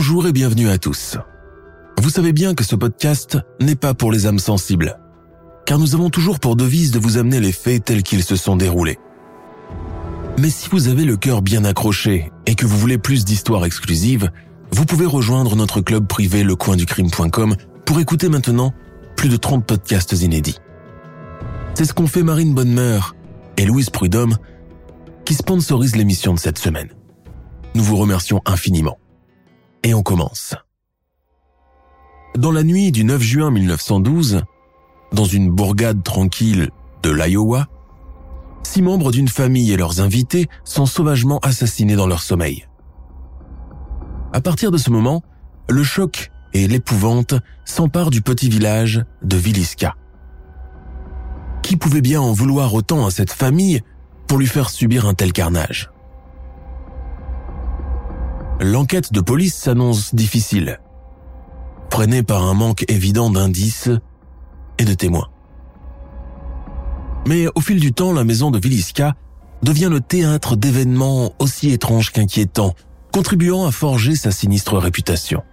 Bonjour et bienvenue à tous. Vous savez bien que ce podcast n'est pas pour les âmes sensibles, car nous avons toujours pour devise de vous amener les faits tels qu'ils se sont déroulés. Mais si vous avez le cœur bien accroché et que vous voulez plus d'histoires exclusives, vous pouvez rejoindre notre club privé lecoinducrime.com pour écouter maintenant plus de 30 podcasts inédits. C'est ce qu'ont fait Marine Bonnemeur et Louise Prudhomme qui sponsorisent l'émission de cette semaine. Nous vous remercions infiniment. Et on commence. Dans la nuit du 9 juin 1912, dans une bourgade tranquille de l'Iowa, six membres d'une famille et leurs invités sont sauvagement assassinés dans leur sommeil. À partir de ce moment, le choc et l'épouvante s'emparent du petit village de Viliska. Qui pouvait bien en vouloir autant à cette famille pour lui faire subir un tel carnage? L'enquête de police s'annonce difficile, freinée par un manque évident d'indices et de témoins. Mais au fil du temps, la maison de Viliska devient le théâtre d'événements aussi étranges qu'inquiétants, contribuant à forger sa sinistre réputation.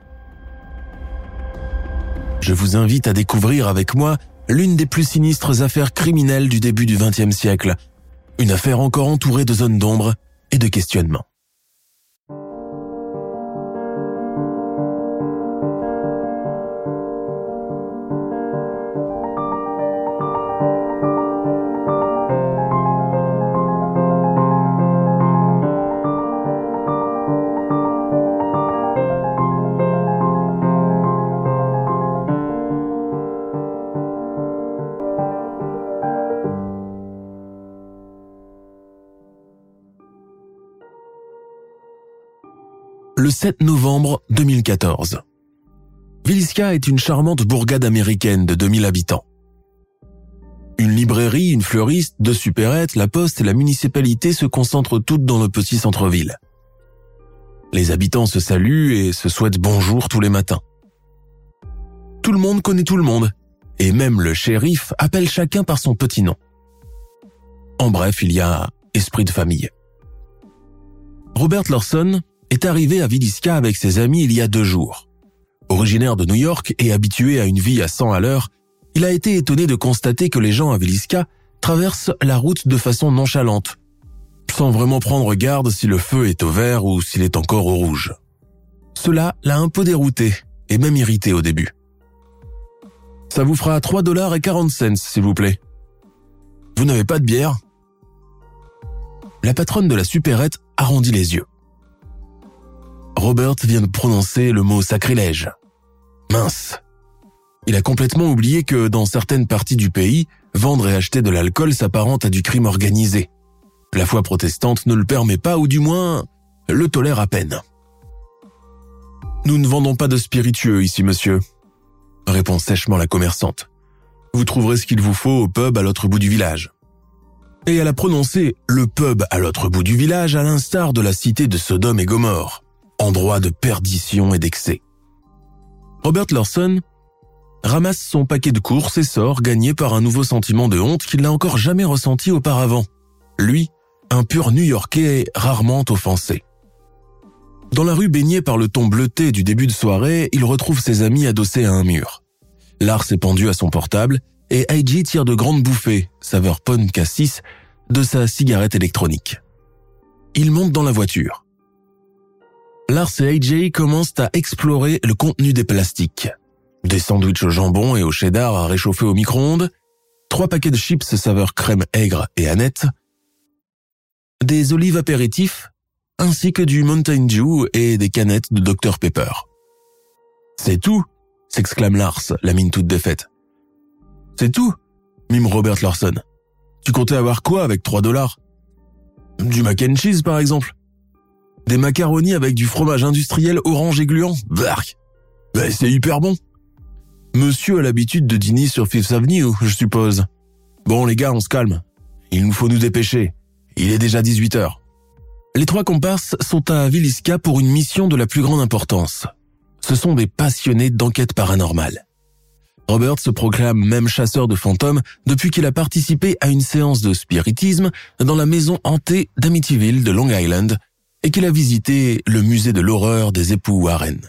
Je vous invite à découvrir avec moi l'une des plus sinistres affaires criminelles du début du XXe siècle, une affaire encore entourée de zones d'ombre et de questionnements. 7 novembre 2014. Viliska est une charmante bourgade américaine de 2000 habitants. Une librairie, une fleuriste, deux supérettes, la poste et la municipalité se concentrent toutes dans le petit centre-ville. Les habitants se saluent et se souhaitent bonjour tous les matins. Tout le monde connaît tout le monde, et même le shérif appelle chacun par son petit nom. En bref, il y a esprit de famille. Robert Lawson, est arrivé à Viliska avec ses amis il y a deux jours. Originaire de New York et habitué à une vie à 100 à l'heure, il a été étonné de constater que les gens à Viliska traversent la route de façon nonchalante, sans vraiment prendre garde si le feu est au vert ou s'il est encore au rouge. Cela l'a un peu dérouté et même irrité au début. Ça vous fera 3 dollars et 40 cents, s'il vous plaît. Vous n'avez pas de bière? La patronne de la supérette arrondit les yeux. Robert vient de prononcer le mot sacrilège. Mince. Il a complètement oublié que dans certaines parties du pays, vendre et acheter de l'alcool s'apparente à du crime organisé. La foi protestante ne le permet pas ou du moins le tolère à peine. Nous ne vendons pas de spiritueux ici, monsieur, répond sèchement la commerçante. Vous trouverez ce qu'il vous faut au pub à l'autre bout du village. Et elle a prononcé le pub à l'autre bout du village à l'instar de la cité de Sodome et Gomorre endroit de perdition et d'excès. Robert Lawson ramasse son paquet de courses et sort gagné par un nouveau sentiment de honte qu'il n'a encore jamais ressenti auparavant. Lui, un pur New-Yorkais rarement offensé. Dans la rue baignée par le ton bleuté du début de soirée, il retrouve ses amis adossés à un mur. Lars est pendu à son portable et IG tire de grandes bouffées, saveur pon cassis, de sa cigarette électronique. Il monte dans la voiture. Lars et AJ commencent à explorer le contenu des plastiques. Des sandwichs au jambon et au cheddar à réchauffer au micro-ondes, trois paquets de chips saveur crème aigre et aneth, des olives apéritifs, ainsi que du Mountain Dew et des canettes de Dr Pepper. C'est tout s'exclame Lars, la mine toute défaite. C'est tout mime Robert Larson. Tu comptais avoir quoi avec 3 dollars? Du mac and cheese par exemple? Des macaronis avec du fromage industriel orange et gluant Bark C'est hyper bon Monsieur a l'habitude de dîner sur Fifth Avenue, je suppose. Bon les gars, on se calme. Il nous faut nous dépêcher. Il est déjà 18 heures. Les trois comparses sont à Villisca pour une mission de la plus grande importance. Ce sont des passionnés d'enquête paranormale. Robert se proclame même chasseur de fantômes depuis qu'il a participé à une séance de spiritisme dans la maison hantée d'Amityville de Long Island et qu'il a visité le musée de l'horreur des époux Warren.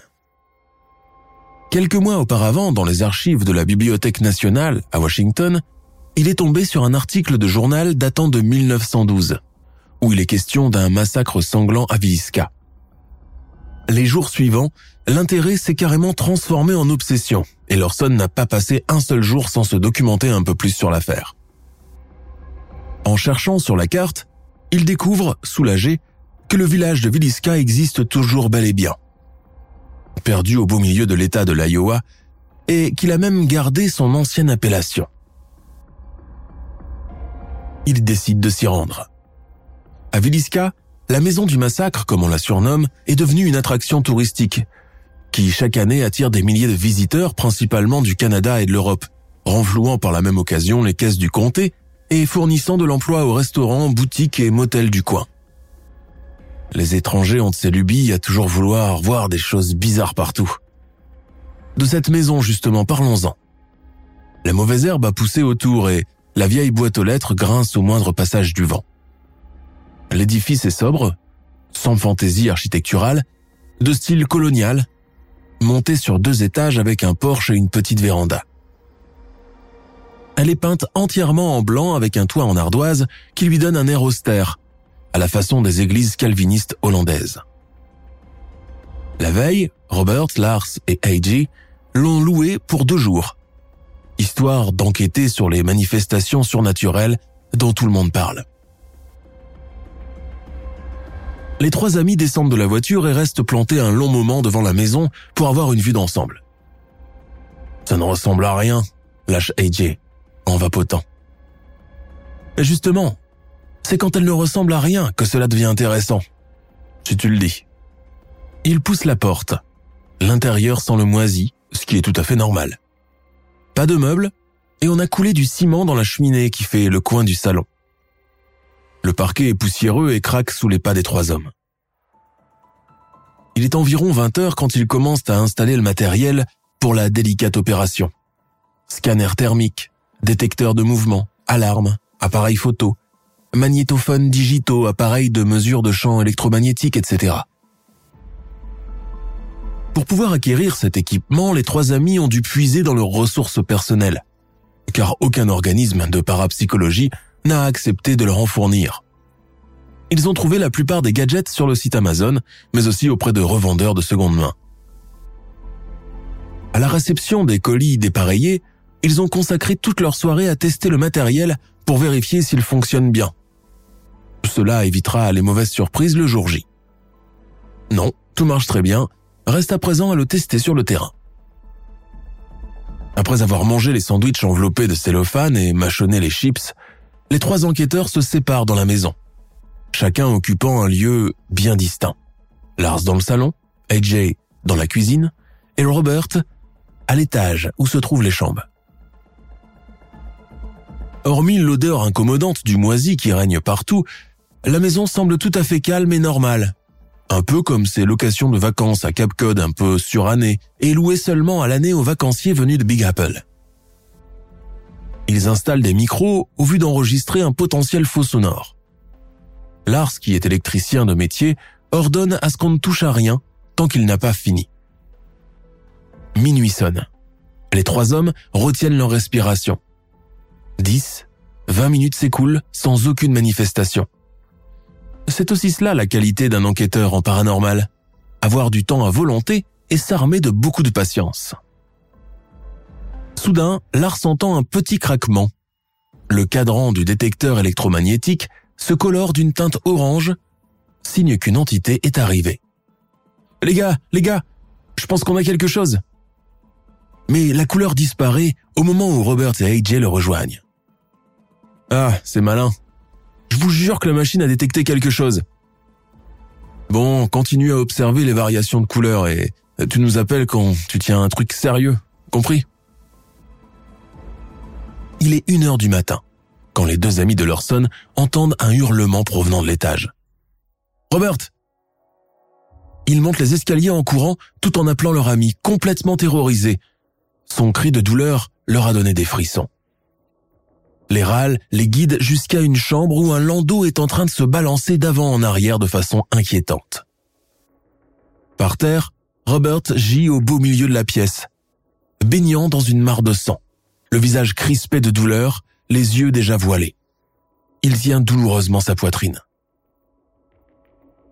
Quelques mois auparavant, dans les archives de la Bibliothèque nationale à Washington, il est tombé sur un article de journal datant de 1912, où il est question d'un massacre sanglant à Villisca. Les jours suivants, l'intérêt s'est carrément transformé en obsession, et Lorson n'a pas passé un seul jour sans se documenter un peu plus sur l'affaire. En cherchant sur la carte, il découvre, soulagé, que le village de Villisca existe toujours bel et bien. Perdu au beau milieu de l'état de l'Iowa, et qu'il a même gardé son ancienne appellation. Il décide de s'y rendre. À Villisca, la maison du massacre, comme on la surnomme, est devenue une attraction touristique, qui chaque année attire des milliers de visiteurs, principalement du Canada et de l'Europe, renflouant par la même occasion les caisses du comté et fournissant de l'emploi aux restaurants, boutiques et motels du coin. Les étrangers ont de ces lubies à toujours vouloir voir des choses bizarres partout. De cette maison, justement, parlons-en. La mauvaise herbe a poussé autour et la vieille boîte aux lettres grince au moindre passage du vent. L'édifice est sobre, sans fantaisie architecturale, de style colonial, monté sur deux étages avec un porche et une petite véranda. Elle est peinte entièrement en blanc avec un toit en ardoise qui lui donne un air austère, à la façon des églises calvinistes hollandaises. La veille, Robert, Lars et A.J. l'ont loué pour deux jours, histoire d'enquêter sur les manifestations surnaturelles dont tout le monde parle. Les trois amis descendent de la voiture et restent plantés un long moment devant la maison pour avoir une vue d'ensemble. Ça ne ressemble à rien, lâche AJ, en vapotant. Et justement, c'est quand elle ne ressemble à rien que cela devient intéressant. Si tu le dis. Il pousse la porte. L'intérieur sent le moisi, ce qui est tout à fait normal. Pas de meubles, et on a coulé du ciment dans la cheminée qui fait le coin du salon. Le parquet est poussiéreux et craque sous les pas des trois hommes. Il est environ 20 heures quand ils commencent à installer le matériel pour la délicate opération. Scanner thermique, détecteur de mouvement, alarme, appareil photo, magnétophones digitaux, appareils de mesure de champ électromagnétique, etc. Pour pouvoir acquérir cet équipement, les trois amis ont dû puiser dans leurs ressources personnelles, car aucun organisme de parapsychologie n'a accepté de leur en fournir. Ils ont trouvé la plupart des gadgets sur le site Amazon, mais aussi auprès de revendeurs de seconde main. À la réception des colis dépareillés, ils ont consacré toute leur soirée à tester le matériel pour vérifier s'il fonctionne bien. Cela évitera les mauvaises surprises le jour J. Non, tout marche très bien, reste à présent à le tester sur le terrain. Après avoir mangé les sandwichs enveloppés de cellophane et mâchonné les chips, les trois enquêteurs se séparent dans la maison, chacun occupant un lieu bien distinct. Lars dans le salon, AJ dans la cuisine et Robert à l'étage où se trouvent les chambres. Hormis l'odeur incommodante du moisi qui règne partout, la maison semble tout à fait calme et normale. Un peu comme ces locations de vacances à Cap Cod un peu surannées et louées seulement à l'année aux vacanciers venus de Big Apple. Ils installent des micros au vu d'enregistrer un potentiel faux sonore. Lars, qui est électricien de métier, ordonne à ce qu'on ne touche à rien tant qu'il n'a pas fini. Minuit sonne. Les trois hommes retiennent leur respiration. 10, 20 minutes s'écoulent sans aucune manifestation. C'est aussi cela la qualité d'un enquêteur en paranormal. Avoir du temps à volonté et s'armer de beaucoup de patience. Soudain, Lars entend un petit craquement. Le cadran du détecteur électromagnétique se colore d'une teinte orange, signe qu'une entité est arrivée. Les gars, les gars, je pense qu'on a quelque chose, mais la couleur disparaît au moment où Robert et AJ le rejoignent. Ah, c'est malin. Je vous jure que la machine a détecté quelque chose. Bon, continue à observer les variations de couleurs et tu nous appelles quand tu tiens un truc sérieux, compris? Il est une heure du matin, quand les deux amis de Lawson entendent un hurlement provenant de l'étage. Robert Ils montent les escaliers en courant tout en appelant leur ami, complètement terrorisé. Son cri de douleur leur a donné des frissons. Les râles les guident jusqu'à une chambre où un landau est en train de se balancer d'avant en arrière de façon inquiétante. Par terre, Robert gît au beau milieu de la pièce, baignant dans une mare de sang, le visage crispé de douleur, les yeux déjà voilés. Il tient douloureusement sa poitrine.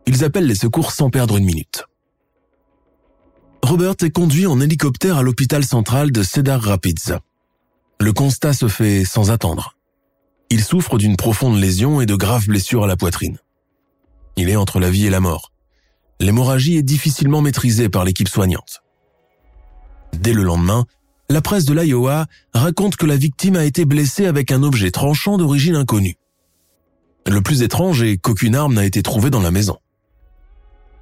Ils appellent les secours sans perdre une minute. Robert est conduit en hélicoptère à l'hôpital central de Cedar Rapids. Le constat se fait sans attendre. Il souffre d'une profonde lésion et de graves blessures à la poitrine. Il est entre la vie et la mort. L'hémorragie est difficilement maîtrisée par l'équipe soignante. Dès le lendemain, la presse de l'Iowa raconte que la victime a été blessée avec un objet tranchant d'origine inconnue. Le plus étrange est qu'aucune arme n'a été trouvée dans la maison.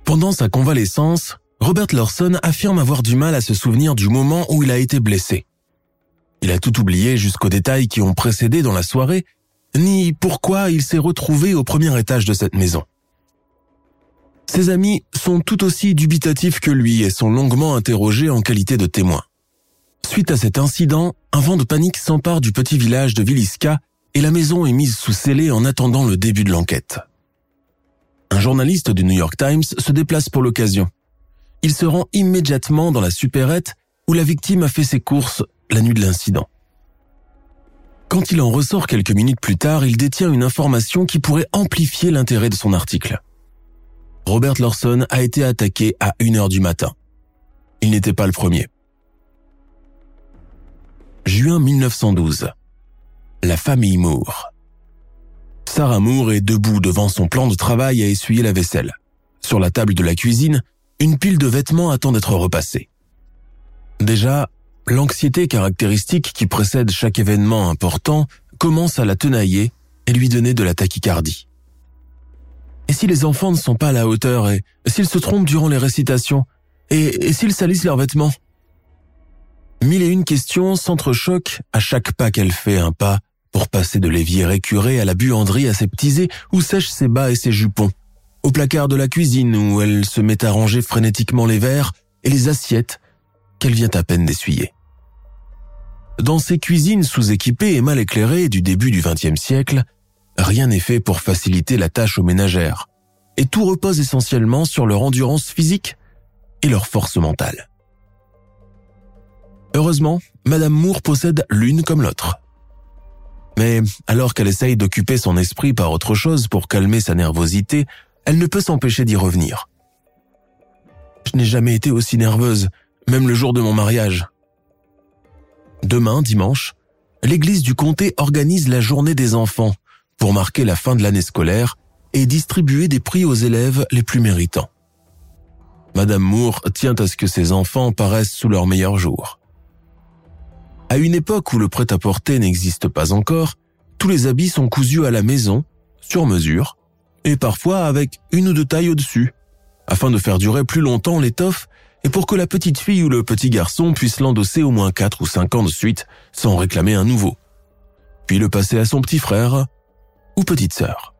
Pendant sa convalescence, Robert Lawson affirme avoir du mal à se souvenir du moment où il a été blessé. Il a tout oublié jusqu'aux détails qui ont précédé dans la soirée, ni pourquoi il s'est retrouvé au premier étage de cette maison. Ses amis sont tout aussi dubitatifs que lui et sont longuement interrogés en qualité de témoins. Suite à cet incident, un vent de panique s'empare du petit village de Villisca et la maison est mise sous scellé en attendant le début de l'enquête. Un journaliste du New York Times se déplace pour l'occasion. Il se rend immédiatement dans la supérette où la victime a fait ses courses la nuit de l'incident. Quand il en ressort quelques minutes plus tard, il détient une information qui pourrait amplifier l'intérêt de son article. Robert Lawson a été attaqué à 1h du matin. Il n'était pas le premier. Juin 1912. La famille Moore. Sarah Moore est debout devant son plan de travail à essuyer la vaisselle. Sur la table de la cuisine, une pile de vêtements attend d'être repassée. Déjà, L'anxiété caractéristique qui précède chaque événement important commence à la tenailler et lui donner de la tachycardie. Et si les enfants ne sont pas à la hauteur et s'ils se trompent durant les récitations et, s'ils salissent leurs vêtements? Mille et une questions s'entrechoquent à chaque pas qu'elle fait un pas pour passer de l'évier récuré à la buanderie aseptisée où sèchent ses bas et ses jupons, au placard de la cuisine où elle se met à ranger frénétiquement les verres et les assiettes qu'elle vient à peine d'essuyer. Dans ces cuisines sous-équipées et mal éclairées du début du XXe siècle, rien n'est fait pour faciliter la tâche aux ménagères, et tout repose essentiellement sur leur endurance physique et leur force mentale. Heureusement, Madame Moore possède l'une comme l'autre. Mais alors qu'elle essaye d'occuper son esprit par autre chose pour calmer sa nervosité, elle ne peut s'empêcher d'y revenir. Je n'ai jamais été aussi nerveuse, même le jour de mon mariage. Demain, dimanche, l'église du comté organise la journée des enfants pour marquer la fin de l'année scolaire et distribuer des prix aux élèves les plus méritants. Madame Moore tient à ce que ses enfants paraissent sous leur meilleur jour. À une époque où le prêt-à-porter n'existe pas encore, tous les habits sont cousus à la maison, sur mesure, et parfois avec une ou deux tailles au-dessus, afin de faire durer plus longtemps l'étoffe et pour que la petite fille ou le petit garçon puisse l'endosser au moins 4 ou 5 ans de suite sans réclamer un nouveau, puis le passer à son petit frère ou petite sœur.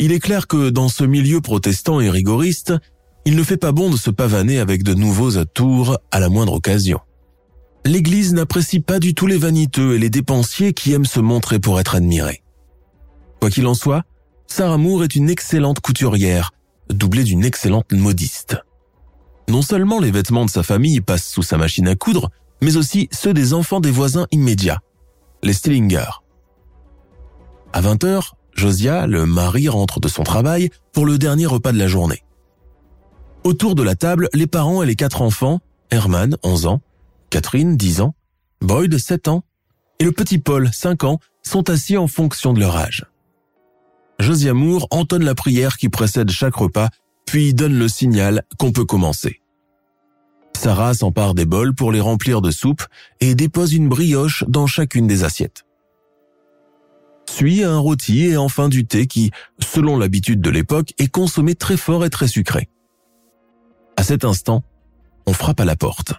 Il est clair que dans ce milieu protestant et rigoriste, il ne fait pas bon de se pavaner avec de nouveaux atours à la moindre occasion. L'Église n'apprécie pas du tout les vaniteux et les dépensiers qui aiment se montrer pour être admirés. Quoi qu'il en soit, Sarah Moore est une excellente couturière, doublée d'une excellente modiste. Non seulement les vêtements de sa famille passent sous sa machine à coudre, mais aussi ceux des enfants des voisins immédiats, les Stillinger. À 20h, Josia, le mari, rentre de son travail pour le dernier repas de la journée. Autour de la table, les parents et les quatre enfants, Herman, 11 ans, Catherine, 10 ans, Boyd, 7 ans, et le petit Paul, 5 ans, sont assis en fonction de leur âge. Josia Moore entonne la prière qui précède chaque repas puis donne le signal qu'on peut commencer. Sarah s'empare des bols pour les remplir de soupe et dépose une brioche dans chacune des assiettes. Suit un rôti et enfin du thé qui, selon l'habitude de l'époque, est consommé très fort et très sucré. À cet instant, on frappe à la porte.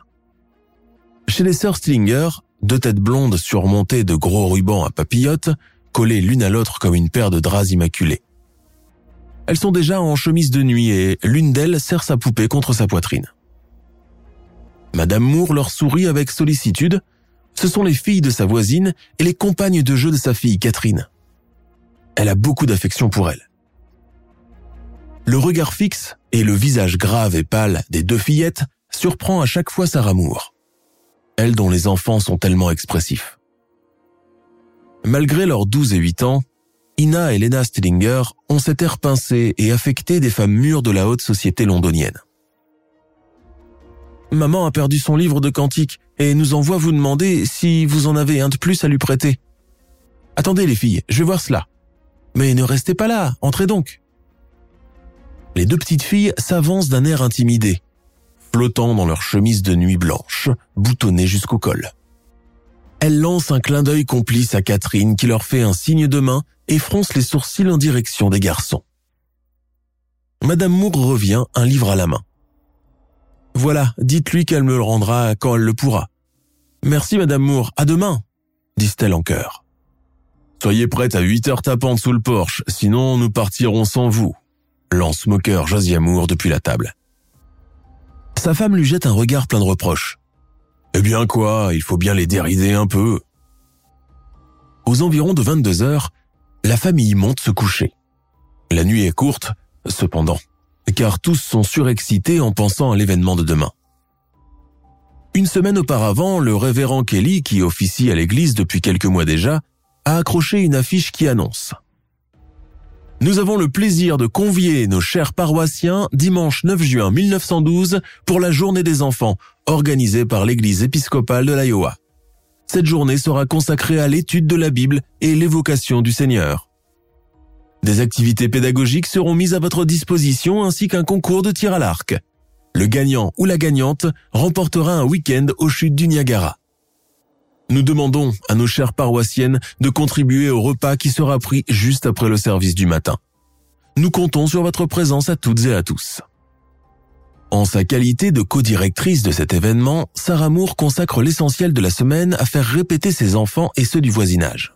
Chez les sœurs Stillinger, deux têtes blondes surmontées de gros rubans à papillotes, collées l'une à l'autre comme une paire de draps immaculés. Elles sont déjà en chemise de nuit et l'une d'elles serre sa poupée contre sa poitrine. Madame Moore leur sourit avec sollicitude. Ce sont les filles de sa voisine et les compagnes de jeu de sa fille Catherine. Elle a beaucoup d'affection pour elles. Le regard fixe et le visage grave et pâle des deux fillettes surprend à chaque fois Sarah Moore. Elle dont les enfants sont tellement expressifs. Malgré leurs 12 et 8 ans, Ina et Lena Stillinger ont cet air pincé et affecté des femmes mûres de la haute société londonienne. Maman a perdu son livre de cantiques et nous envoie vous demander si vous en avez un de plus à lui prêter. Attendez les filles, je vais voir cela. Mais ne restez pas là, entrez donc. Les deux petites filles s'avancent d'un air intimidé, flottant dans leur chemise de nuit blanche, boutonnée jusqu'au col. Elles lancent un clin d'œil complice à Catherine qui leur fait un signe de main et fronce les sourcils en direction des garçons. Madame Moore revient, un livre à la main. Voilà, dites-lui qu'elle me le rendra quand elle le pourra. Merci, Madame Moore, à demain, disent-elles en chœur. Soyez prête à 8 heures tapantes sous le porche, sinon nous partirons sans vous, lance moqueur Josiah Moore depuis la table. Sa femme lui jette un regard plein de reproches. Eh bien quoi, il faut bien les dérider un peu. Aux environs de 22 heures, la famille monte se coucher. La nuit est courte, cependant car tous sont surexcités en pensant à l'événement de demain. Une semaine auparavant, le révérend Kelly, qui officie à l'église depuis quelques mois déjà, a accroché une affiche qui annonce Nous avons le plaisir de convier nos chers paroissiens dimanche 9 juin 1912 pour la journée des enfants, organisée par l'église épiscopale de l'Iowa. Cette journée sera consacrée à l'étude de la Bible et l'évocation du Seigneur. Des activités pédagogiques seront mises à votre disposition ainsi qu'un concours de tir à l'arc. Le gagnant ou la gagnante remportera un week-end aux chutes du Niagara. Nous demandons à nos chères paroissiennes de contribuer au repas qui sera pris juste après le service du matin. Nous comptons sur votre présence à toutes et à tous. En sa qualité de co-directrice de cet événement, Sarah Moore consacre l'essentiel de la semaine à faire répéter ses enfants et ceux du voisinage.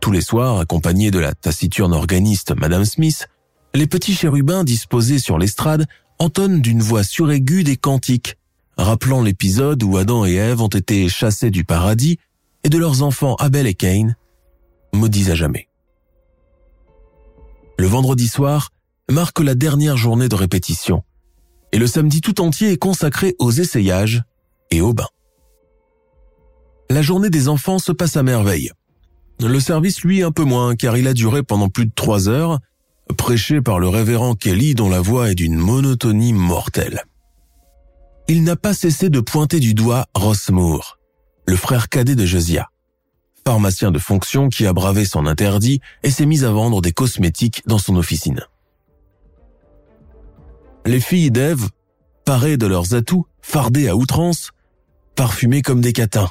Tous les soirs, accompagnés de la taciturne organiste Madame Smith, les petits chérubins disposés sur l'estrade entonnent d'une voix suraiguë des cantiques, rappelant l'épisode où Adam et Ève ont été chassés du paradis et de leurs enfants Abel et Cain, maudits à jamais. Le vendredi soir marque la dernière journée de répétition, et le samedi tout entier est consacré aux essayages et aux bains. La journée des enfants se passe à merveille. Le service, lui, un peu moins, car il a duré pendant plus de trois heures, prêché par le révérend Kelly dont la voix est d'une monotonie mortelle. Il n'a pas cessé de pointer du doigt Ross Moore, le frère cadet de Josiah, pharmacien de fonction qui a bravé son interdit et s'est mis à vendre des cosmétiques dans son officine. Les filles d'Ève, parées de leurs atouts, fardées à outrance, parfumées comme des catins.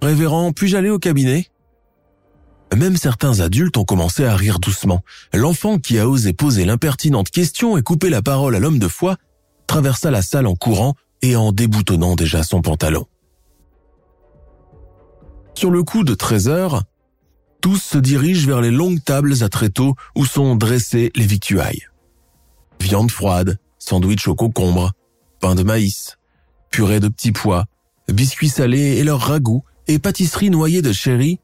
Révérend, puis-je aller au cabinet? Même certains adultes ont commencé à rire doucement. L'enfant qui a osé poser l'impertinente question et couper la parole à l'homme de foi traversa la salle en courant et en déboutonnant déjà son pantalon. Sur le coup de 13 heures, tous se dirigent vers les longues tables à tréteaux où sont dressées les victuailles. Viande froide, sandwich au concombre, pain de maïs, purée de petits pois, biscuits salés et leurs ragoûts et pâtisseries noyées de sherry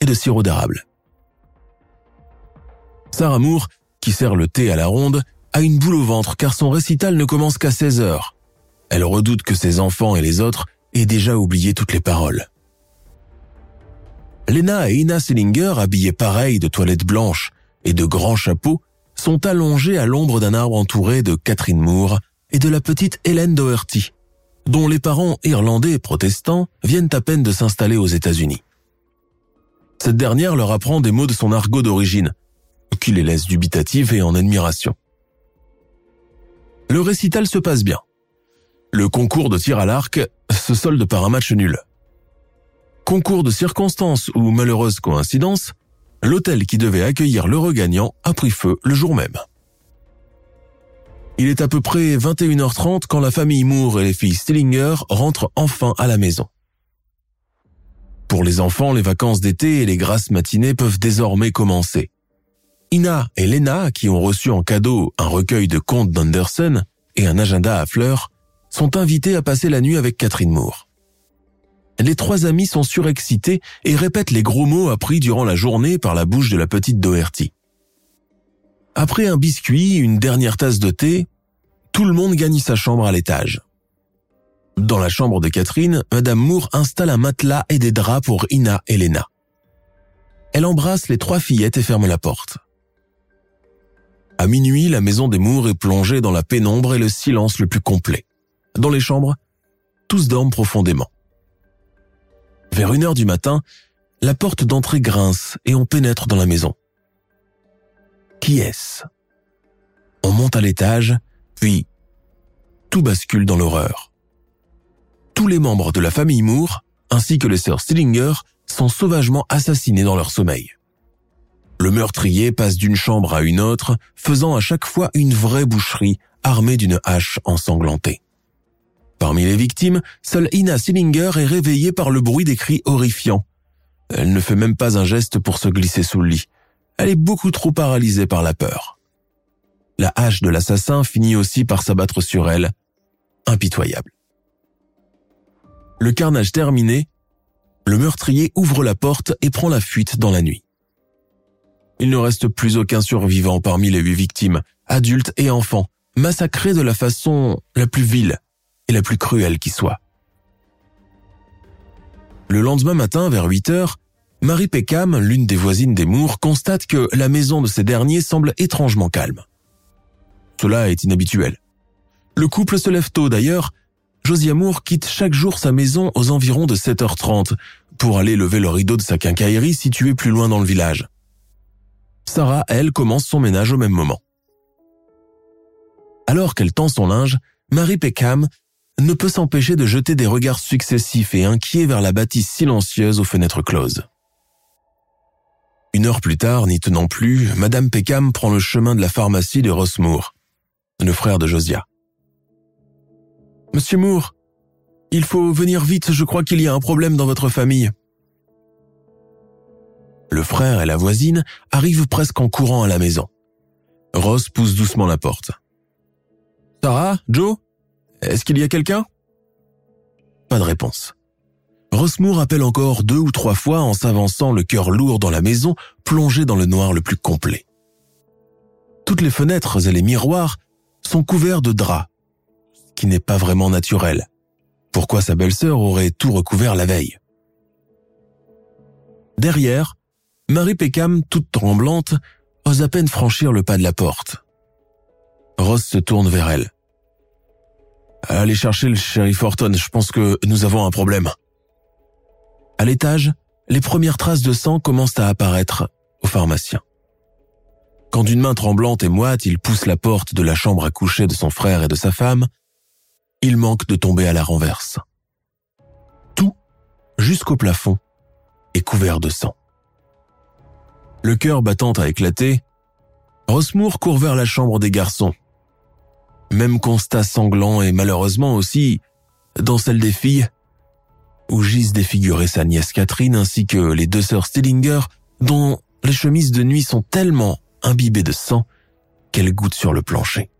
et de sirop d'érable. Sarah Moore, qui sert le thé à la ronde, a une boule au ventre car son récital ne commence qu'à 16 heures. Elle redoute que ses enfants et les autres aient déjà oublié toutes les paroles. Lena et Ina Sillinger, habillées pareilles de toilettes blanches et de grands chapeaux, sont allongées à l'ombre d'un arbre entouré de Catherine Moore et de la petite Hélène Doherty, dont les parents irlandais protestants viennent à peine de s'installer aux États-Unis. Cette dernière leur apprend des mots de son argot d'origine, qui les laisse dubitatives et en admiration. Le récital se passe bien. Le concours de tir à l'arc se solde par un match nul. Concours de circonstances ou malheureuse coïncidence, l'hôtel qui devait accueillir le regagnant a pris feu le jour même. Il est à peu près 21h30 quand la famille Moore et les filles Stillinger rentrent enfin à la maison. Pour les enfants, les vacances d'été et les grasses matinées peuvent désormais commencer. Ina et Lena, qui ont reçu en cadeau un recueil de contes d'Anderson et un agenda à fleurs, sont invités à passer la nuit avec Catherine Moore. Les trois amis sont surexcités et répètent les gros mots appris durant la journée par la bouche de la petite Doherty. Après un biscuit, une dernière tasse de thé, tout le monde gagne sa chambre à l'étage. Dans la chambre de Catherine, Madame Moore installe un matelas et des draps pour Ina et Lena. Elle embrasse les trois fillettes et ferme la porte. À minuit, la maison des Moore est plongée dans la pénombre et le silence le plus complet. Dans les chambres, tous dorment profondément. Vers une heure du matin, la porte d'entrée grince et on pénètre dans la maison. Qui est-ce? On monte à l'étage, puis tout bascule dans l'horreur. Tous les membres de la famille Moore, ainsi que les sœurs Stillinger, sont sauvagement assassinés dans leur sommeil. Le meurtrier passe d'une chambre à une autre, faisant à chaque fois une vraie boucherie armée d'une hache ensanglantée. Parmi les victimes, seule Ina Sillinger est réveillée par le bruit des cris horrifiants. Elle ne fait même pas un geste pour se glisser sous le lit. Elle est beaucoup trop paralysée par la peur. La hache de l'assassin finit aussi par s'abattre sur elle, impitoyable. Le carnage terminé, le meurtrier ouvre la porte et prend la fuite dans la nuit. Il ne reste plus aucun survivant parmi les huit victimes, adultes et enfants, massacrés de la façon la plus vile et la plus cruelle qui soit. Le lendemain matin, vers 8 heures, Marie Peckham, l'une des voisines des Moore, constate que la maison de ces derniers semble étrangement calme. Cela est inhabituel. Le couple se lève tôt d'ailleurs. Josie Moore quitte chaque jour sa maison aux environs de 7h30 pour aller lever le rideau de sa quincaillerie située plus loin dans le village. Sarah, elle, commence son ménage au même moment. Alors qu'elle tend son linge, Marie Peckham ne peut s'empêcher de jeter des regards successifs et inquiets vers la bâtisse silencieuse aux fenêtres closes. Une heure plus tard, n'y tenant plus, Madame Peckham prend le chemin de la pharmacie de Ross Moore, le frère de Josia. Monsieur Moore, il faut venir vite, je crois qu'il y a un problème dans votre famille. Le frère et la voisine arrivent presque en courant à la maison. Ross pousse doucement la porte. Sarah, Joe, est-ce qu'il y a quelqu'un? Pas de réponse. Rossmoor appelle encore deux ou trois fois en s'avançant le cœur lourd dans la maison, plongé dans le noir le plus complet. Toutes les fenêtres et les miroirs sont couverts de draps, ce qui n'est pas vraiment naturel. Pourquoi sa belle-sœur aurait tout recouvert la veille? Derrière, Marie Peckham, toute tremblante, ose à peine franchir le pas de la porte. Ross se tourne vers elle. Allez chercher le shérif Horton, je pense que nous avons un problème. À l'étage, les premières traces de sang commencent à apparaître au pharmacien. Quand d'une main tremblante et moite, il pousse la porte de la chambre à coucher de son frère et de sa femme, il manque de tomber à la renverse. Tout, jusqu'au plafond, est couvert de sang. Le cœur battant a éclaté, Rossmoor court vers la chambre des garçons même constat sanglant et malheureusement aussi dans celle des filles, où gisent défigurées sa nièce Catherine ainsi que les deux sœurs Stillinger, dont les chemises de nuit sont tellement imbibées de sang qu'elles goûtent sur le plancher.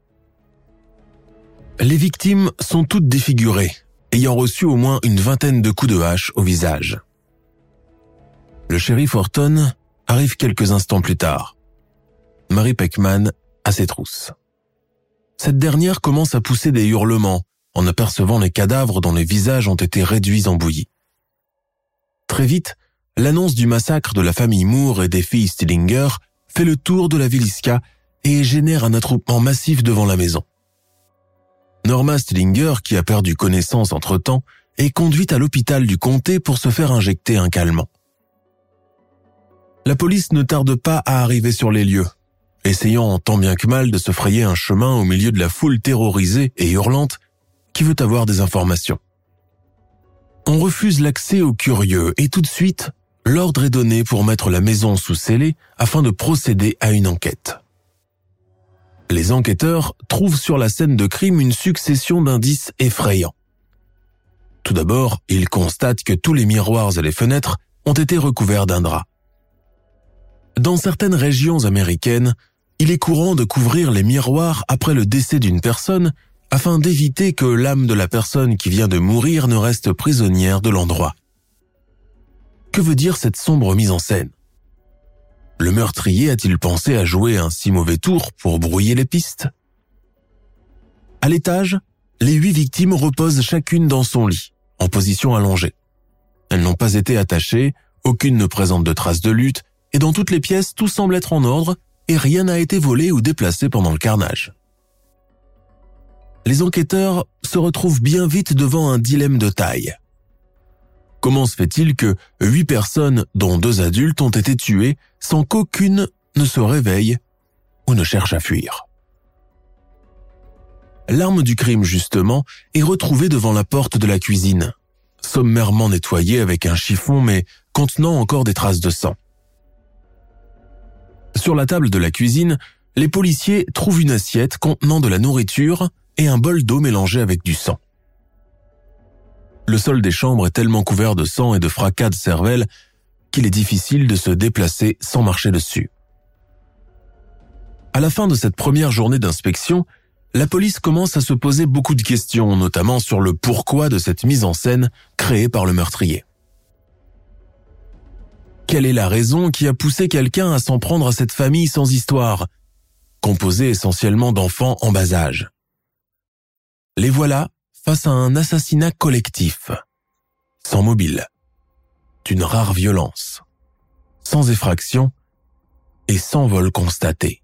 Les victimes sont toutes défigurées, ayant reçu au moins une vingtaine de coups de hache au visage. Le shérif Horton arrive quelques instants plus tard. Marie Peckman a ses trousses cette dernière commence à pousser des hurlements en apercevant les cadavres dont les visages ont été réduits en bouillie. Très vite, l'annonce du massacre de la famille Moore et des filles Stillinger fait le tour de la Villisca et génère un attroupement massif devant la maison. Norma Stillinger, qui a perdu connaissance entre-temps, est conduite à l'hôpital du comté pour se faire injecter un calmant. La police ne tarde pas à arriver sur les lieux essayant tant bien que mal de se frayer un chemin au milieu de la foule terrorisée et hurlante qui veut avoir des informations. On refuse l'accès aux curieux et tout de suite, l'ordre est donné pour mettre la maison sous scellé afin de procéder à une enquête. Les enquêteurs trouvent sur la scène de crime une succession d'indices effrayants. Tout d'abord, ils constatent que tous les miroirs et les fenêtres ont été recouverts d'un drap. Dans certaines régions américaines, il est courant de couvrir les miroirs après le décès d'une personne afin d'éviter que l'âme de la personne qui vient de mourir ne reste prisonnière de l'endroit. Que veut dire cette sombre mise en scène? Le meurtrier a-t-il pensé à jouer un si mauvais tour pour brouiller les pistes? À l'étage, les huit victimes reposent chacune dans son lit, en position allongée. Elles n'ont pas été attachées, aucune ne présente de traces de lutte, et dans toutes les pièces, tout semble être en ordre et rien n'a été volé ou déplacé pendant le carnage. Les enquêteurs se retrouvent bien vite devant un dilemme de taille. Comment se fait-il que huit personnes, dont deux adultes, ont été tuées sans qu'aucune ne se réveille ou ne cherche à fuir? L'arme du crime, justement, est retrouvée devant la porte de la cuisine, sommairement nettoyée avec un chiffon mais contenant encore des traces de sang. Sur la table de la cuisine, les policiers trouvent une assiette contenant de la nourriture et un bol d'eau mélangé avec du sang. Le sol des chambres est tellement couvert de sang et de fracas de cervelle qu'il est difficile de se déplacer sans marcher dessus. À la fin de cette première journée d'inspection, la police commence à se poser beaucoup de questions, notamment sur le pourquoi de cette mise en scène créée par le meurtrier. Quelle est la raison qui a poussé quelqu'un à s'en prendre à cette famille sans histoire, composée essentiellement d'enfants en bas âge. Les voilà face à un assassinat collectif, sans mobile, d'une rare violence, sans effraction. Et sans vol constaté.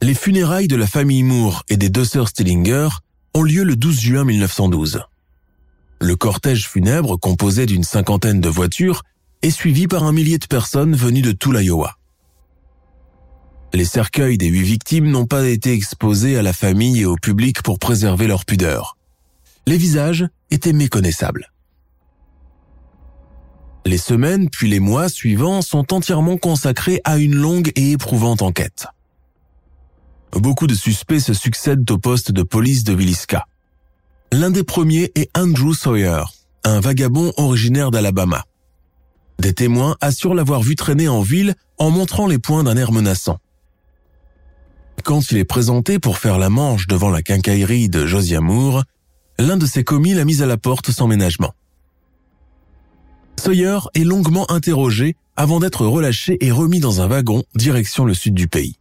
Les funérailles de la famille Moore et des deux sœurs Stillinger ont lieu le 12 juin 1912. Le cortège funèbre, composé d'une cinquantaine de voitures, est suivi par un millier de personnes venues de tout l'Iowa. Les cercueils des huit victimes n'ont pas été exposés à la famille et au public pour préserver leur pudeur. Les visages étaient méconnaissables. Les semaines puis les mois suivants sont entièrement consacrés à une longue et éprouvante enquête. Beaucoup de suspects se succèdent au poste de police de Villisca. L'un des premiers est Andrew Sawyer, un vagabond originaire d'Alabama. Des témoins assurent l'avoir vu traîner en ville en montrant les poings d'un air menaçant. Quand il est présenté pour faire la manche devant la quincaillerie de Josiah Moore, l'un de ses commis l'a mis à la porte sans ménagement. Sawyer est longuement interrogé avant d'être relâché et remis dans un wagon direction le sud du pays.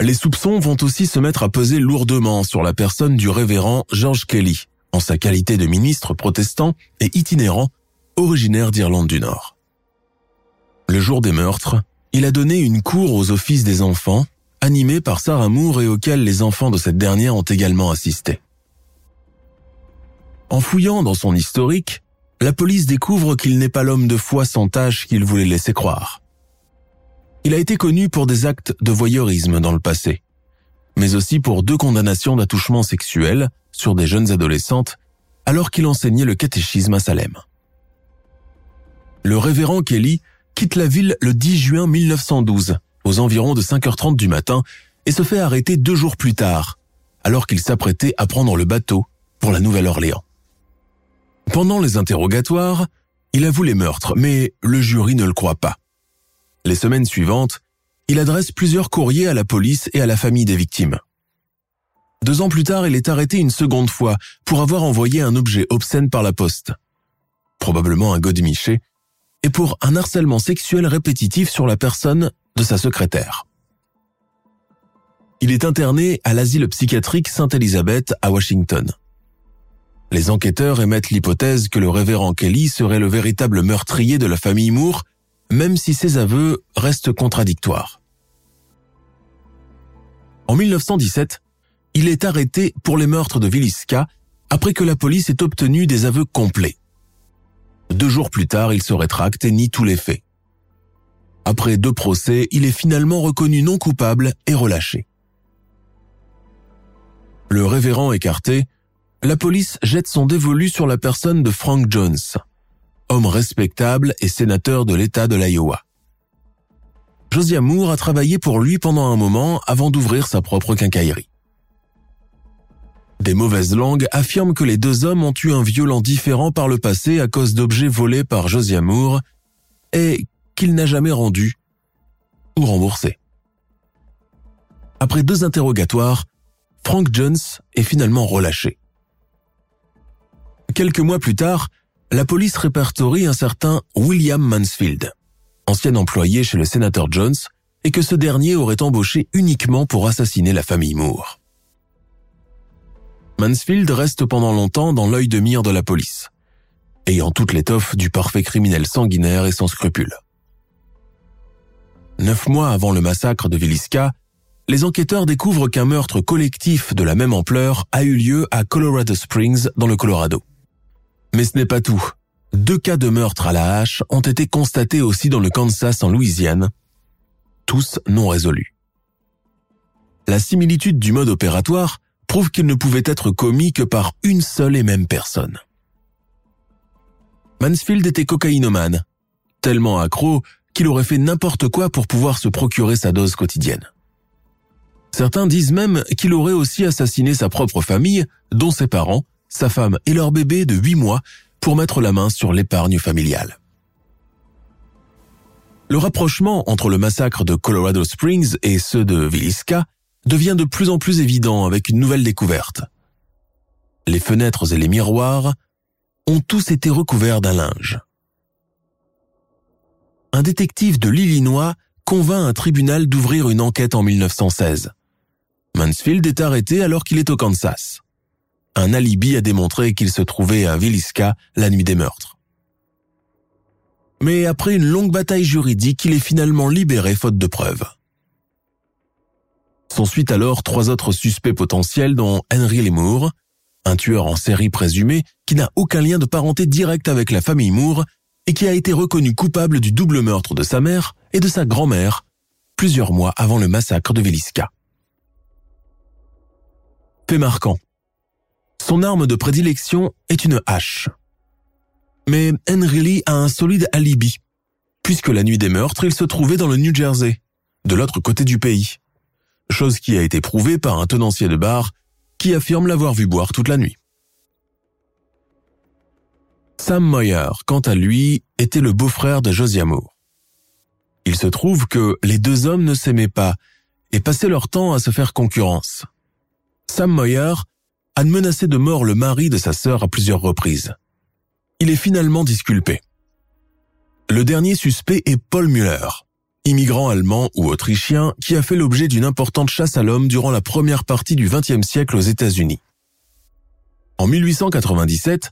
Les soupçons vont aussi se mettre à peser lourdement sur la personne du révérend George Kelly, en sa qualité de ministre protestant et itinérant originaire d'Irlande du Nord. Le jour des meurtres, il a donné une cour aux offices des enfants, animée par Sarah Moore et auquel les enfants de cette dernière ont également assisté. En fouillant dans son historique, la police découvre qu'il n'est pas l'homme de foi sans tâche qu'il voulait laisser croire. Il a été connu pour des actes de voyeurisme dans le passé, mais aussi pour deux condamnations d'attouchement sexuel sur des jeunes adolescentes alors qu'il enseignait le catéchisme à Salem. Le révérend Kelly quitte la ville le 10 juin 1912, aux environs de 5h30 du matin, et se fait arrêter deux jours plus tard, alors qu'il s'apprêtait à prendre le bateau pour la Nouvelle-Orléans. Pendant les interrogatoires, il avoue les meurtres, mais le jury ne le croit pas. Les semaines suivantes, il adresse plusieurs courriers à la police et à la famille des victimes. Deux ans plus tard, il est arrêté une seconde fois pour avoir envoyé un objet obscène par la poste. Probablement un godemiché, et pour un harcèlement sexuel répétitif sur la personne de sa secrétaire. Il est interné à l'asile psychiatrique Sainte-Élisabeth à Washington. Les enquêteurs émettent l'hypothèse que le révérend Kelly serait le véritable meurtrier de la famille Moore, même si ses aveux restent contradictoires. En 1917, il est arrêté pour les meurtres de Villisca après que la police ait obtenu des aveux complets. Deux jours plus tard, il se rétracte et nie tous les faits. Après deux procès, il est finalement reconnu non coupable et relâché. Le révérend écarté, la police jette son dévolu sur la personne de Frank Jones, homme respectable et sénateur de l'État de l'Iowa. Josiah Moore a travaillé pour lui pendant un moment avant d'ouvrir sa propre quincaillerie. Des mauvaises langues affirment que les deux hommes ont eu un violent différent par le passé à cause d'objets volés par Josiah Moore et qu'il n'a jamais rendu ou remboursé. Après deux interrogatoires, Frank Jones est finalement relâché. Quelques mois plus tard, la police répertorie un certain William Mansfield, ancien employé chez le sénateur Jones, et que ce dernier aurait embauché uniquement pour assassiner la famille Moore. Mansfield reste pendant longtemps dans l'œil de mire de la police, ayant toute l'étoffe du parfait criminel sanguinaire et sans scrupules. Neuf mois avant le massacre de Villisca, les enquêteurs découvrent qu'un meurtre collectif de la même ampleur a eu lieu à Colorado Springs dans le Colorado. Mais ce n'est pas tout. Deux cas de meurtre à la hache ont été constatés aussi dans le Kansas en Louisiane, tous non résolus. La similitude du mode opératoire prouve qu'il ne pouvait être commis que par une seule et même personne. Mansfield était cocaïnomane, tellement accro qu'il aurait fait n'importe quoi pour pouvoir se procurer sa dose quotidienne. Certains disent même qu'il aurait aussi assassiné sa propre famille, dont ses parents, sa femme et leur bébé de 8 mois, pour mettre la main sur l'épargne familiale. Le rapprochement entre le massacre de Colorado Springs et ceux de Villisca devient de plus en plus évident avec une nouvelle découverte. Les fenêtres et les miroirs ont tous été recouverts d'un linge. Un détective de l'Illinois convainc un tribunal d'ouvrir une enquête en 1916. Mansfield est arrêté alors qu'il est au Kansas. Un alibi a démontré qu'il se trouvait à Villisca la nuit des meurtres. Mais après une longue bataille juridique, il est finalement libéré faute de preuves. S'ensuit alors trois autres suspects potentiels dont Henry Lee Moore, un tueur en série présumé qui n'a aucun lien de parenté direct avec la famille Moore et qui a été reconnu coupable du double meurtre de sa mère et de sa grand-mère plusieurs mois avant le massacre de Villisca. Fait marquant. Son arme de prédilection est une hache. Mais Henry Lee a un solide alibi, puisque la nuit des meurtres, il se trouvait dans le New Jersey, de l'autre côté du pays chose qui a été prouvée par un tenancier de bar qui affirme l'avoir vu boire toute la nuit. Sam Moyer, quant à lui, était le beau-frère de Josiah Moore. Il se trouve que les deux hommes ne s'aimaient pas et passaient leur temps à se faire concurrence. Sam Moyer a menacé de mort le mari de sa sœur à plusieurs reprises. Il est finalement disculpé. Le dernier suspect est Paul Muller, immigrant allemand ou autrichien qui a fait l'objet d'une importante chasse à l'homme durant la première partie du XXe siècle aux États-Unis. En 1897,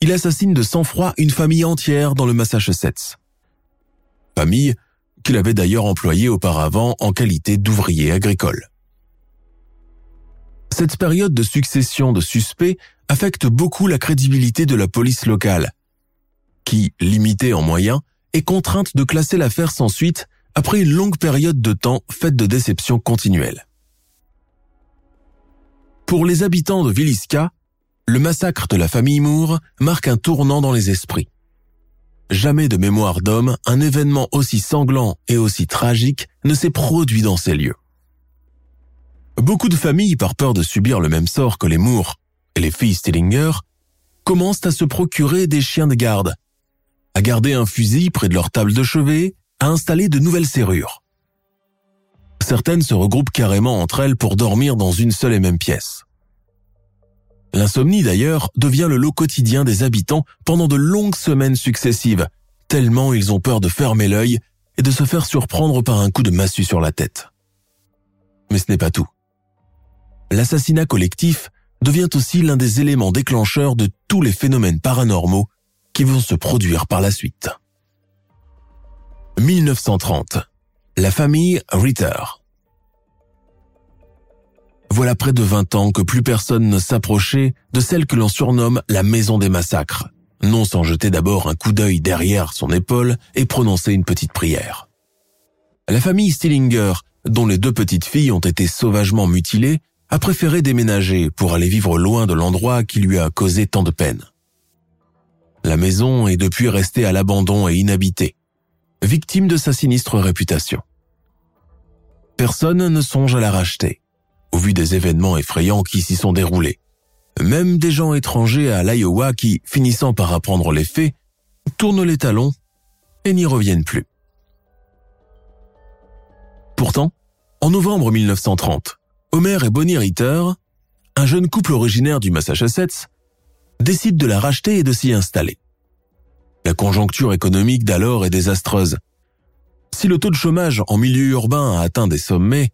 il assassine de sang-froid une famille entière dans le Massachusetts. Famille qu'il avait d'ailleurs employée auparavant en qualité d'ouvrier agricole. Cette période de succession de suspects affecte beaucoup la crédibilité de la police locale, qui, limitée en moyens, est contrainte de classer l'affaire sans suite après une longue période de temps faite de déceptions continuelles. Pour les habitants de Villisca, le massacre de la famille Moore marque un tournant dans les esprits. Jamais de mémoire d'homme, un événement aussi sanglant et aussi tragique ne s'est produit dans ces lieux. Beaucoup de familles, par peur de subir le même sort que les Moore et les filles Stillinger, commencent à se procurer des chiens de garde, à garder un fusil près de leur table de chevet à installer de nouvelles serrures. Certaines se regroupent carrément entre elles pour dormir dans une seule et même pièce. L'insomnie d'ailleurs devient le lot quotidien des habitants pendant de longues semaines successives, tellement ils ont peur de fermer l'œil et de se faire surprendre par un coup de massue sur la tête. Mais ce n'est pas tout. L'assassinat collectif devient aussi l'un des éléments déclencheurs de tous les phénomènes paranormaux qui vont se produire par la suite. 1930. La famille Ritter. Voilà près de 20 ans que plus personne ne s'approchait de celle que l'on surnomme la maison des massacres, non sans jeter d'abord un coup d'œil derrière son épaule et prononcer une petite prière. La famille Stillinger, dont les deux petites filles ont été sauvagement mutilées, a préféré déménager pour aller vivre loin de l'endroit qui lui a causé tant de peine. La maison est depuis restée à l'abandon et inhabitée, victime de sa sinistre réputation. Personne ne songe à la racheter, au vu des événements effrayants qui s'y sont déroulés. Même des gens étrangers à l'Iowa qui, finissant par apprendre les faits, tournent les talons et n'y reviennent plus. Pourtant, en novembre 1930, Homer et Bonnie Ritter, un jeune couple originaire du Massachusetts, décident de la racheter et de s'y installer. La conjoncture économique d'alors est désastreuse. Si le taux de chômage en milieu urbain a atteint des sommets,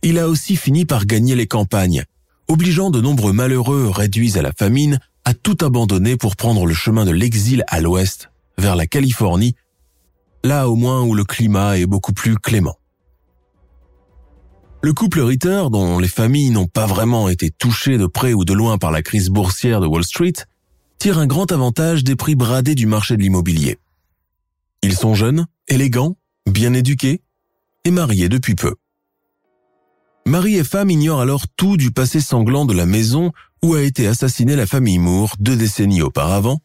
il a aussi fini par gagner les campagnes, obligeant de nombreux malheureux réduits à la famine à tout abandonner pour prendre le chemin de l'exil à l'ouest, vers la Californie, là au moins où le climat est beaucoup plus clément. Le couple Ritter, dont les familles n'ont pas vraiment été touchées de près ou de loin par la crise boursière de Wall Street, tire un grand avantage des prix bradés du marché de l'immobilier. Ils sont jeunes, élégants, bien éduqués et mariés depuis peu. Marie et femme ignorent alors tout du passé sanglant de la maison où a été assassinée la famille Moore deux décennies auparavant,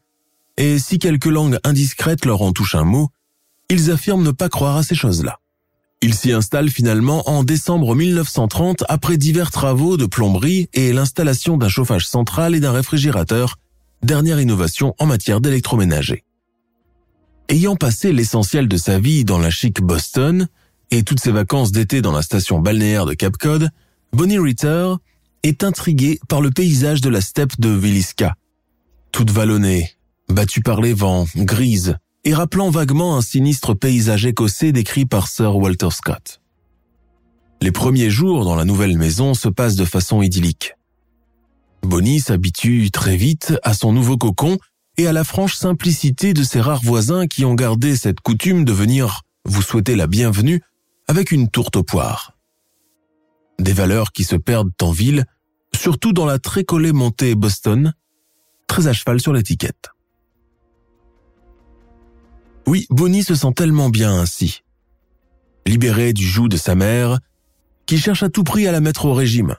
et si quelques langues indiscrètes leur en touchent un mot, ils affirment ne pas croire à ces choses-là. Ils s'y installent finalement en décembre 1930 après divers travaux de plomberie et l'installation d'un chauffage central et d'un réfrigérateur, dernière innovation en matière d'électroménager. Ayant passé l'essentiel de sa vie dans la chic Boston et toutes ses vacances d'été dans la station balnéaire de Cape Cod, Bonnie Ritter est intriguée par le paysage de la steppe de Villisca. Toute vallonnée, battue par les vents, grise, et rappelant vaguement un sinistre paysage écossais décrit par Sir Walter Scott. Les premiers jours dans la nouvelle maison se passent de façon idyllique. Bonnie s'habitue très vite à son nouveau cocon et à la franche simplicité de ses rares voisins qui ont gardé cette coutume de venir vous souhaiter la bienvenue avec une tourte aux poires. Des valeurs qui se perdent en ville, surtout dans la très collée montée Boston, très à cheval sur l'étiquette. Oui, Bonnie se sent tellement bien ainsi. Libérée du joug de sa mère, qui cherche à tout prix à la mettre au régime.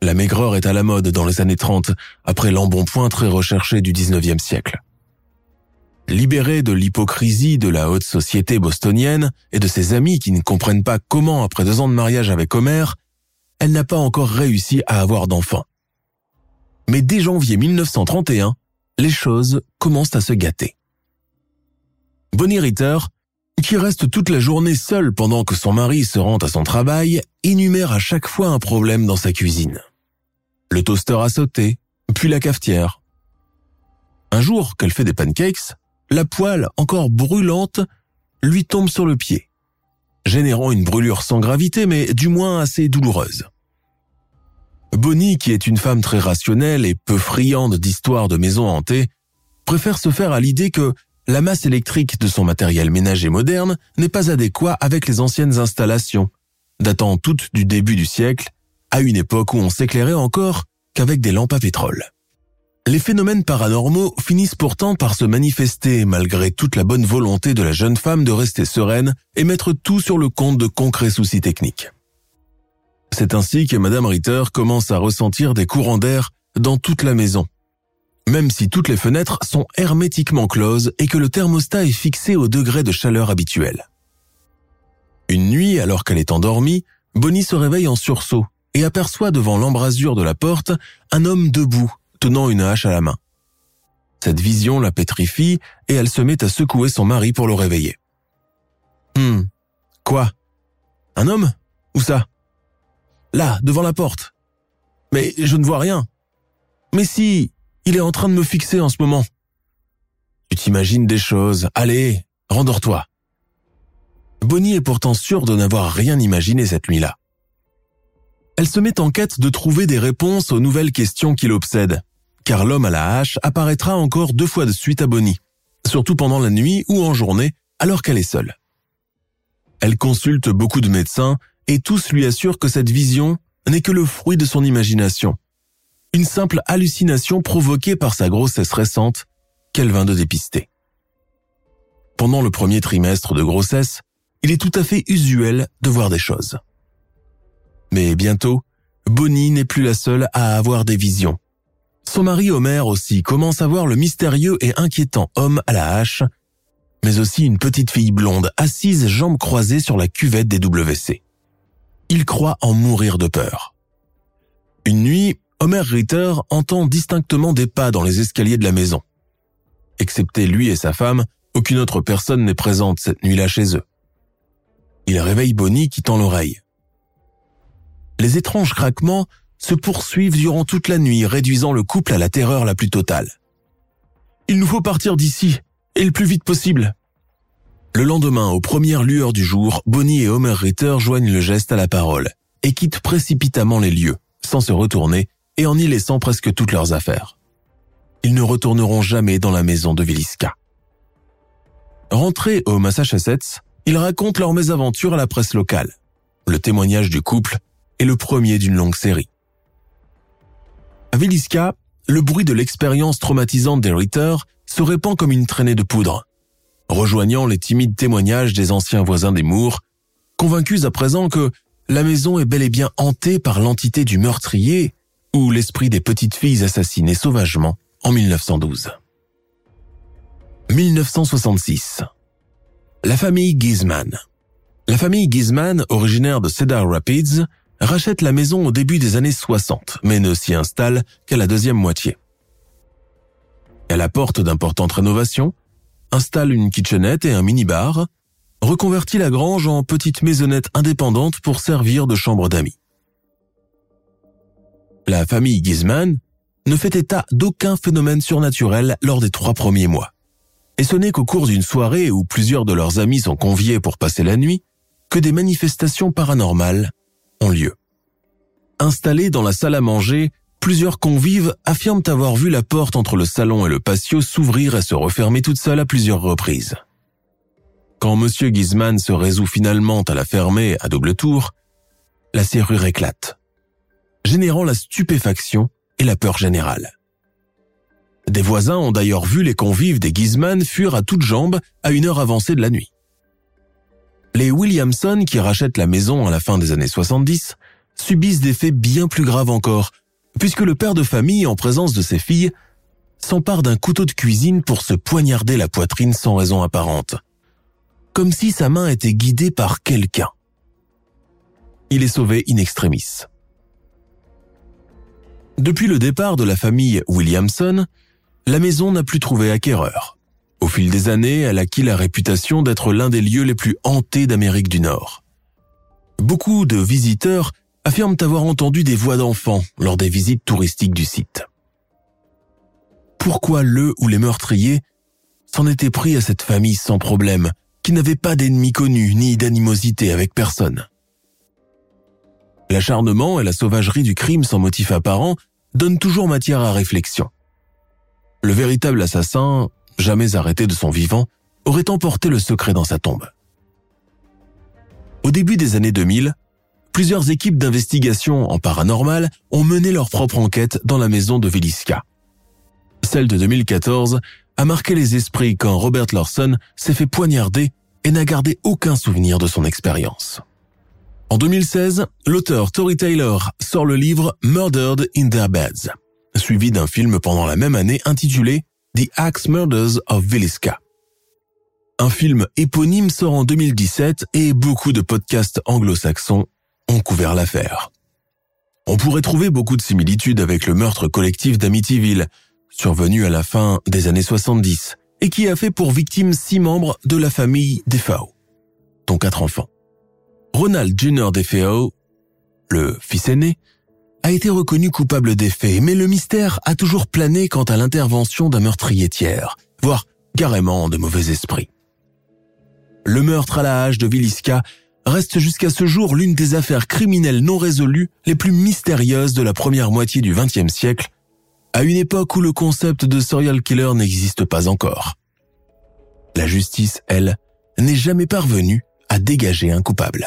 La maigreur est à la mode dans les années 30, après l'embonpoint très recherché du 19e siècle. Libérée de l'hypocrisie de la haute société bostonienne et de ses amis qui ne comprennent pas comment, après deux ans de mariage avec Homer, elle n'a pas encore réussi à avoir d'enfants. Mais dès janvier 1931, les choses commencent à se gâter. Bonnie Ritter, qui reste toute la journée seule pendant que son mari se rend à son travail, énumère à chaque fois un problème dans sa cuisine. Le toaster a sauté, puis la cafetière. Un jour qu'elle fait des pancakes, la poêle, encore brûlante, lui tombe sur le pied, générant une brûlure sans gravité mais du moins assez douloureuse. Bonnie, qui est une femme très rationnelle et peu friande d'histoires de maisons hantées, préfère se faire à l'idée que la masse électrique de son matériel ménager moderne n'est pas adéquat avec les anciennes installations, datant toutes du début du siècle, à une époque où on s'éclairait encore qu'avec des lampes à pétrole. Les phénomènes paranormaux finissent pourtant par se manifester malgré toute la bonne volonté de la jeune femme de rester sereine et mettre tout sur le compte de concrets soucis techniques. C'est ainsi que Madame Ritter commence à ressentir des courants d'air dans toute la maison, même si toutes les fenêtres sont hermétiquement closes et que le thermostat est fixé au degré de chaleur habituel. Une nuit, alors qu'elle est endormie, Bonnie se réveille en sursaut et aperçoit devant l'embrasure de la porte un homme debout, tenant une hache à la main. Cette vision la pétrifie et elle se met à secouer son mari pour le réveiller. Hum, quoi? Un homme? Où ça? Là, devant la porte. Mais je ne vois rien. Mais si, il est en train de me fixer en ce moment. Tu t'imagines des choses. Allez, rendors-toi. Bonnie est pourtant sûre de n'avoir rien imaginé cette nuit-là. Elle se met en quête de trouver des réponses aux nouvelles questions qui l'obsèdent, car l'homme à la hache apparaîtra encore deux fois de suite à Bonnie, surtout pendant la nuit ou en journée, alors qu'elle est seule. Elle consulte beaucoup de médecins et tous lui assurent que cette vision n'est que le fruit de son imagination une simple hallucination provoquée par sa grossesse récente qu'elle vint de dépister. Pendant le premier trimestre de grossesse, il est tout à fait usuel de voir des choses. Mais bientôt, Bonnie n'est plus la seule à avoir des visions. Son mari Homer aussi commence à voir le mystérieux et inquiétant homme à la hache, mais aussi une petite fille blonde assise jambes croisées sur la cuvette des WC. Il croit en mourir de peur. Une nuit, Homer Ritter entend distinctement des pas dans les escaliers de la maison. Excepté lui et sa femme, aucune autre personne n'est présente cette nuit-là chez eux. Il réveille Bonnie qui tend l'oreille. Les étranges craquements se poursuivent durant toute la nuit, réduisant le couple à la terreur la plus totale. Il nous faut partir d'ici, et le plus vite possible. Le lendemain, aux premières lueurs du jour, Bonnie et Homer Ritter joignent le geste à la parole et quittent précipitamment les lieux, sans se retourner et en y laissant presque toutes leurs affaires. Ils ne retourneront jamais dans la maison de Villisca. Rentrés au Massachusetts, ils racontent leur mésaventure à la presse locale. Le témoignage du couple est le premier d'une longue série. À Villisca, le bruit de l'expérience traumatisante des Ritter se répand comme une traînée de poudre, rejoignant les timides témoignages des anciens voisins des Moores, convaincus à présent que la maison est bel et bien hantée par l'entité du meurtrier ou l'esprit des petites filles assassinées sauvagement en 1912. 1966. La famille Gizman. La famille Gizman, originaire de Cedar Rapids, rachète la maison au début des années 60, mais ne s'y installe qu'à la deuxième moitié. Elle apporte d'importantes rénovations, installe une kitchenette et un minibar, reconvertit la grange en petite maisonnette indépendante pour servir de chambre d'amis. La famille Gizman ne fait état d'aucun phénomène surnaturel lors des trois premiers mois. Et ce n'est qu'au cours d'une soirée où plusieurs de leurs amis sont conviés pour passer la nuit que des manifestations paranormales lieu. Installés dans la salle à manger, plusieurs convives affirment avoir vu la porte entre le salon et le patio s'ouvrir et se refermer toute seule à plusieurs reprises. Quand M. Gizman se résout finalement à la fermer à double tour, la serrure éclate, générant la stupéfaction et la peur générale. Des voisins ont d'ailleurs vu les convives des Gizman fuir à toutes jambes à une heure avancée de la nuit. Les Williamson, qui rachètent la maison à la fin des années 70, subissent des faits bien plus graves encore, puisque le père de famille, en présence de ses filles, s'empare d'un couteau de cuisine pour se poignarder la poitrine sans raison apparente, comme si sa main était guidée par quelqu'un. Il est sauvé in extremis. Depuis le départ de la famille Williamson, la maison n'a plus trouvé acquéreur. Au fil des années, elle acquis la réputation d'être l'un des lieux les plus hantés d'Amérique du Nord. Beaucoup de visiteurs affirment avoir entendu des voix d'enfants lors des visites touristiques du site. Pourquoi le ou les meurtriers s'en étaient pris à cette famille sans problème, qui n'avait pas d'ennemis connus ni d'animosité avec personne? L'acharnement et la sauvagerie du crime sans motif apparent donnent toujours matière à réflexion. Le véritable assassin, jamais arrêté de son vivant, aurait emporté le secret dans sa tombe. Au début des années 2000, plusieurs équipes d'investigation en paranormal ont mené leur propre enquête dans la maison de Villisca. Celle de 2014 a marqué les esprits quand Robert Lawson s'est fait poignarder et n'a gardé aucun souvenir de son expérience. En 2016, l'auteur Tori Taylor sort le livre Murdered in Their Beds, suivi d'un film pendant la même année intitulé The Axe Murders of Villisca. Un film éponyme sort en 2017 et beaucoup de podcasts anglo-saxons ont couvert l'affaire. On pourrait trouver beaucoup de similitudes avec le meurtre collectif d'Amityville, survenu à la fin des années 70, et qui a fait pour victime six membres de la famille Defao, dont quatre enfants. Ronald Jr. DeFeo, le fils aîné, a été reconnu coupable des faits, mais le mystère a toujours plané quant à l'intervention d'un meurtrier tiers, voire carrément de mauvais esprits. Le meurtre à la hache de Villisca reste jusqu'à ce jour l'une des affaires criminelles non résolues les plus mystérieuses de la première moitié du XXe siècle, à une époque où le concept de serial killer n'existe pas encore. La justice, elle, n'est jamais parvenue à dégager un coupable.